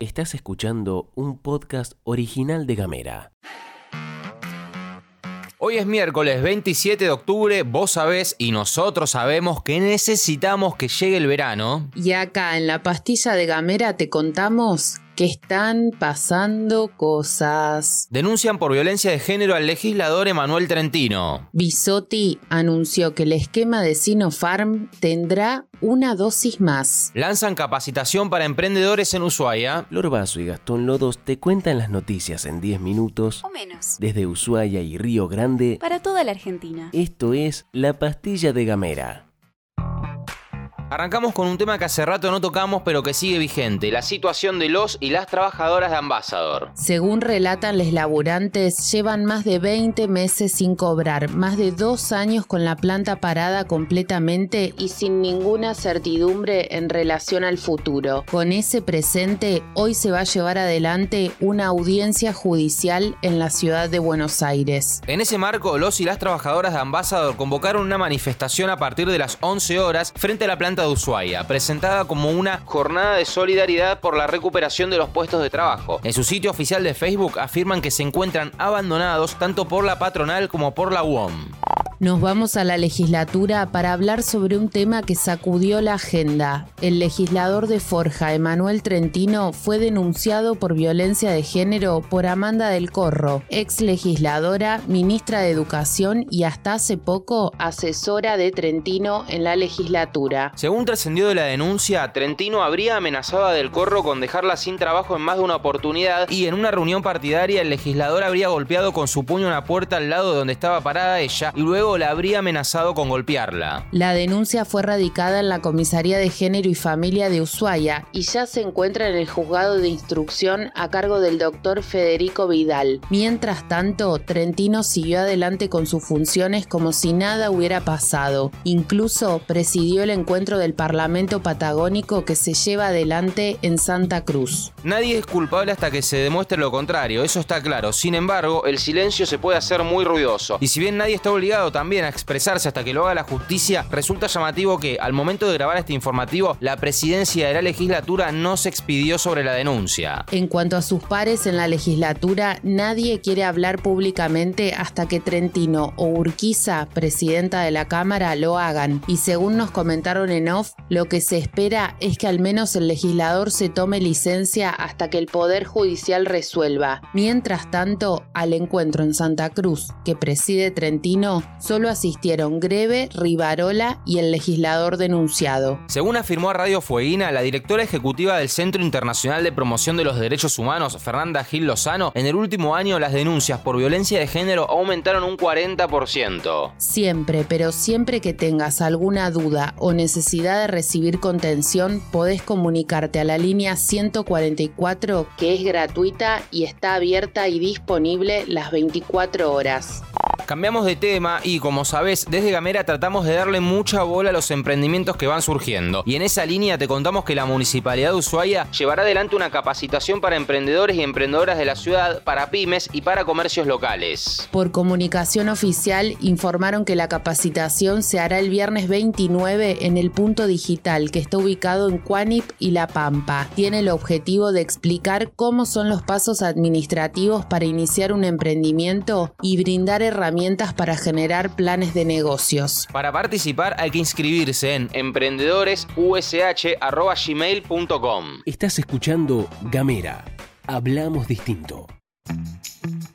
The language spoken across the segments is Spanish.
Estás escuchando un podcast original de Gamera. Hoy es miércoles 27 de octubre, vos sabés y nosotros sabemos que necesitamos que llegue el verano. Y acá en la pastilla de Gamera te contamos que están pasando cosas. Denuncian por violencia de género al legislador Emanuel Trentino. Bisotti anunció que el esquema de Sinopharm tendrá una dosis más. Lanzan capacitación para emprendedores en Ushuaia. Lorbazo y Gastón Lodos te cuentan las noticias en 10 minutos O menos. desde Ushuaia y Río Grande. Para toda la Argentina. Esto es La Pastilla de Gamera. Arrancamos con un tema que hace rato no tocamos pero que sigue vigente, la situación de los y las trabajadoras de Ambassador. Según relatan los laburantes, llevan más de 20 meses sin cobrar, más de dos años con la planta parada completamente y sin ninguna certidumbre en relación al futuro. Con ese presente, hoy se va a llevar adelante una audiencia judicial en la ciudad de Buenos Aires. En ese marco, los y las trabajadoras de Ambassador convocaron una manifestación a partir de las 11 horas frente a la planta de Ushuaia, presentada como una jornada de solidaridad por la recuperación de los puestos de trabajo. En su sitio oficial de Facebook afirman que se encuentran abandonados tanto por la patronal como por la UOM. Nos vamos a la legislatura para hablar sobre un tema que sacudió la agenda. El legislador de Forja, Emanuel Trentino, fue denunciado por violencia de género por Amanda del Corro, ex legisladora, ministra de Educación y hasta hace poco asesora de Trentino en la legislatura. Según trascendió de la denuncia, Trentino habría amenazado a Del Corro con dejarla sin trabajo en más de una oportunidad y en una reunión partidaria el legislador habría golpeado con su puño una puerta al lado de donde estaba parada ella y luego la habría amenazado con golpearla. La denuncia fue radicada en la Comisaría de Género y Familia de Ushuaia y ya se encuentra en el juzgado de instrucción a cargo del doctor Federico Vidal. Mientras tanto, Trentino siguió adelante con sus funciones como si nada hubiera pasado. Incluso presidió el encuentro del Parlamento Patagónico que se lleva adelante en Santa Cruz. Nadie es culpable hasta que se demuestre lo contrario, eso está claro. Sin embargo, el silencio se puede hacer muy ruidoso. Y si bien nadie está obligado también a expresarse hasta que lo haga la justicia, resulta llamativo que, al momento de grabar este informativo, la presidencia de la legislatura no se expidió sobre la denuncia. En cuanto a sus pares en la legislatura, nadie quiere hablar públicamente hasta que Trentino o Urquiza, presidenta de la Cámara, lo hagan. Y según nos comentaron en off, lo que se espera es que al menos el legislador se tome licencia hasta que el Poder Judicial resuelva. Mientras tanto, al encuentro en Santa Cruz, que preside Trentino, solo asistieron Greve, Rivarola y el legislador denunciado. Según afirmó a Radio Fueguina, la directora ejecutiva del Centro Internacional de Promoción de los Derechos Humanos, Fernanda Gil Lozano, en el último año las denuncias por violencia de género aumentaron un 40%. Siempre, pero siempre que tengas alguna duda o necesidad de recibir contención, podés comunicarte a la línea 144 que es gratuita y está abierta y disponible las 24 horas. Cambiamos de tema y como sabés, desde Gamera tratamos de darle mucha bola a los emprendimientos que van surgiendo. Y en esa línea te contamos que la Municipalidad de Ushuaia llevará adelante una capacitación para emprendedores y emprendedoras de la ciudad, para pymes y para comercios locales. Por comunicación oficial informaron que la capacitación se hará el viernes 29 en el punto digital que está ubicado en Cuanip y La Pampa. Tiene el objetivo de explicar cómo son los pasos administrativos para iniciar un emprendimiento y brindar herramientas para generar planes de negocios. Para participar hay que inscribirse en emprendedoresush.gmail.com Estás escuchando Gamera. Hablamos distinto.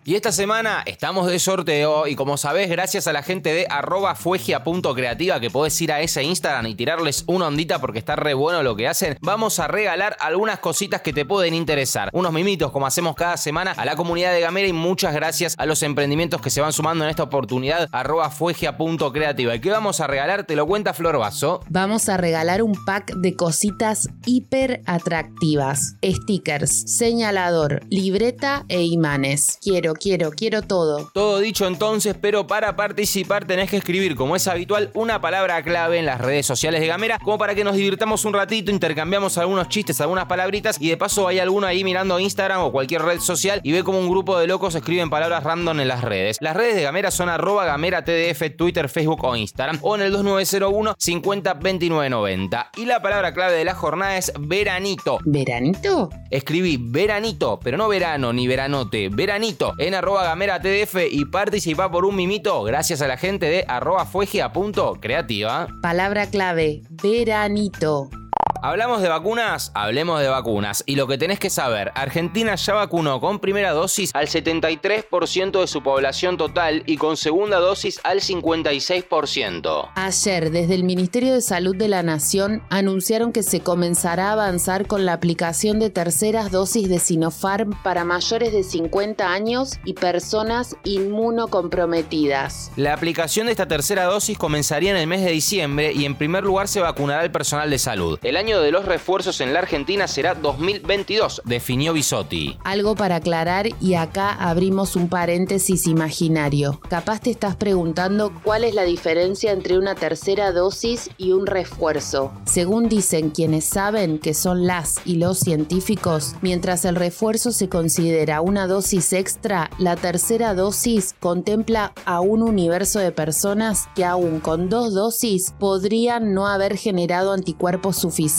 Y esta semana estamos de sorteo y como sabés, gracias a la gente de arroba fuegia.creativa que podés ir a ese Instagram y tirarles una ondita porque está re bueno lo que hacen, vamos a regalar algunas cositas que te pueden interesar. Unos mimitos como hacemos cada semana a la comunidad de Gamera y muchas gracias a los emprendimientos que se van sumando en esta oportunidad arroba fuegia.creativa. ¿Y qué vamos a regalar? Te lo cuenta Flor Vaso. Vamos a regalar un pack de cositas hiper atractivas. Stickers, señalador, libreta e imanes. Quiero quiero, quiero todo. Todo dicho entonces, pero para participar tenés que escribir, como es habitual, una palabra clave en las redes sociales de Gamera, como para que nos divirtamos un ratito, intercambiamos algunos chistes, algunas palabritas y de paso hay alguno ahí mirando Instagram o cualquier red social y ve como un grupo de locos escriben palabras random en las redes. Las redes de Gamera son arroba Gamera TDF, Twitter, Facebook o Instagram o en el 2901 50 29 90. Y la palabra clave de la jornada es veranito. ¿Veranito? Escribí veranito, pero no verano ni veranote, veranito en arroba gamera TDF y participa por un mimito gracias a la gente de arroba fuegia.creativa. Palabra clave, veranito. Hablamos de vacunas, hablemos de vacunas. Y lo que tenés que saber, Argentina ya vacunó con primera dosis al 73% de su población total y con segunda dosis al 56%. Ayer, desde el Ministerio de Salud de la Nación, anunciaron que se comenzará a avanzar con la aplicación de terceras dosis de Sinopharm para mayores de 50 años y personas inmunocomprometidas. La aplicación de esta tercera dosis comenzaría en el mes de diciembre y en primer lugar se vacunará el personal de salud. El año de los refuerzos en la Argentina será 2022, definió Bisotti. Algo para aclarar y acá abrimos un paréntesis imaginario. Capaz te estás preguntando cuál es la diferencia entre una tercera dosis y un refuerzo. Según dicen quienes saben que son las y los científicos, mientras el refuerzo se considera una dosis extra, la tercera dosis contempla a un universo de personas que aún con dos dosis podrían no haber generado anticuerpos suficientes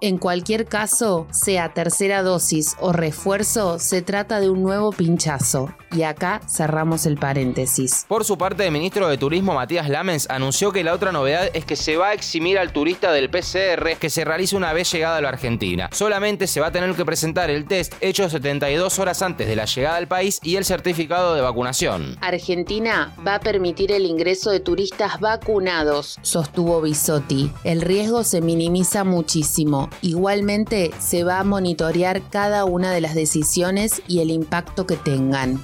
en cualquier caso, sea tercera dosis o refuerzo, se trata de un nuevo pinchazo. Y acá cerramos el paréntesis. Por su parte, el ministro de Turismo Matías Lamens anunció que la otra novedad es que se va a eximir al turista del PCR que se realice una vez llegada a la Argentina. Solamente se va a tener que presentar el test hecho 72 horas antes de la llegada al país y el certificado de vacunación. Argentina va a permitir el ingreso de turistas vacunados, sostuvo Bisotti. El riesgo se minimiza muchísimo. Igualmente se va a monitorear cada una de las decisiones y el impacto que tengan.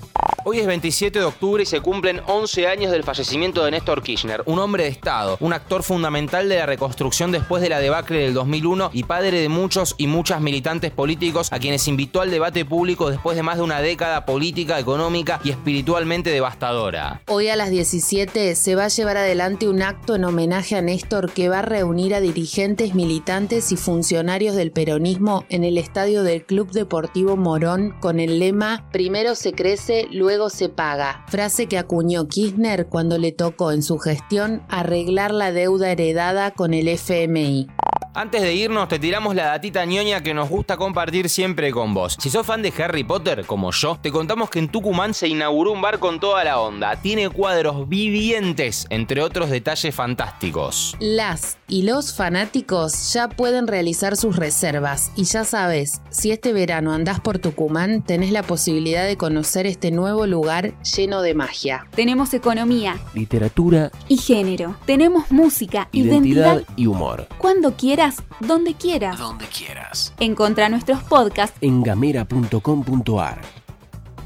Hoy es 27 de octubre y se cumplen 11 años del fallecimiento de Néstor Kirchner, un hombre de Estado, un actor fundamental de la reconstrucción después de la debacle del 2001 y padre de muchos y muchas militantes políticos a quienes invitó al debate público después de más de una década política, económica y espiritualmente devastadora. Hoy a las 17 se va a llevar adelante un acto en homenaje a Néstor que va a reunir a dirigentes, militantes y funcionarios del peronismo en el estadio del Club Deportivo Morón con el lema Primero se crece, luego se paga, frase que acuñó Kirchner cuando le tocó en su gestión arreglar la deuda heredada con el FMI. Antes de irnos, te tiramos la datita ñoña que nos gusta compartir siempre con vos. Si sos fan de Harry Potter, como yo, te contamos que en Tucumán se inauguró un bar con toda la onda. Tiene cuadros vivientes, entre otros detalles fantásticos. Las y los fanáticos ya pueden realizar sus reservas. Y ya sabes, si este verano andás por Tucumán, tenés la posibilidad de conocer este nuevo lugar lleno de magia. Tenemos economía, literatura y género. Tenemos música, identidad, identidad, y humor. cuando quieras, donde quieras. Donde quieras. Encontra nuestros podcasts En gamera.com.ar.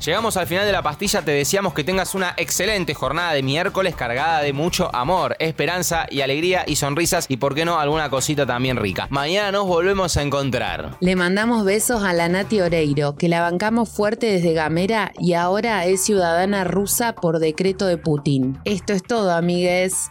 Llegamos al final de la pastilla, te deseamos que tengas una excelente jornada de miércoles cargada de mucho amor, esperanza y alegría y sonrisas y por qué no alguna cosita también rica. Mañana nos volvemos a encontrar. Le mandamos besos a la Nati Oreiro, que la bancamos fuerte desde Gamera y ahora es ciudadana rusa por decreto de Putin. Esto es todo, amigues.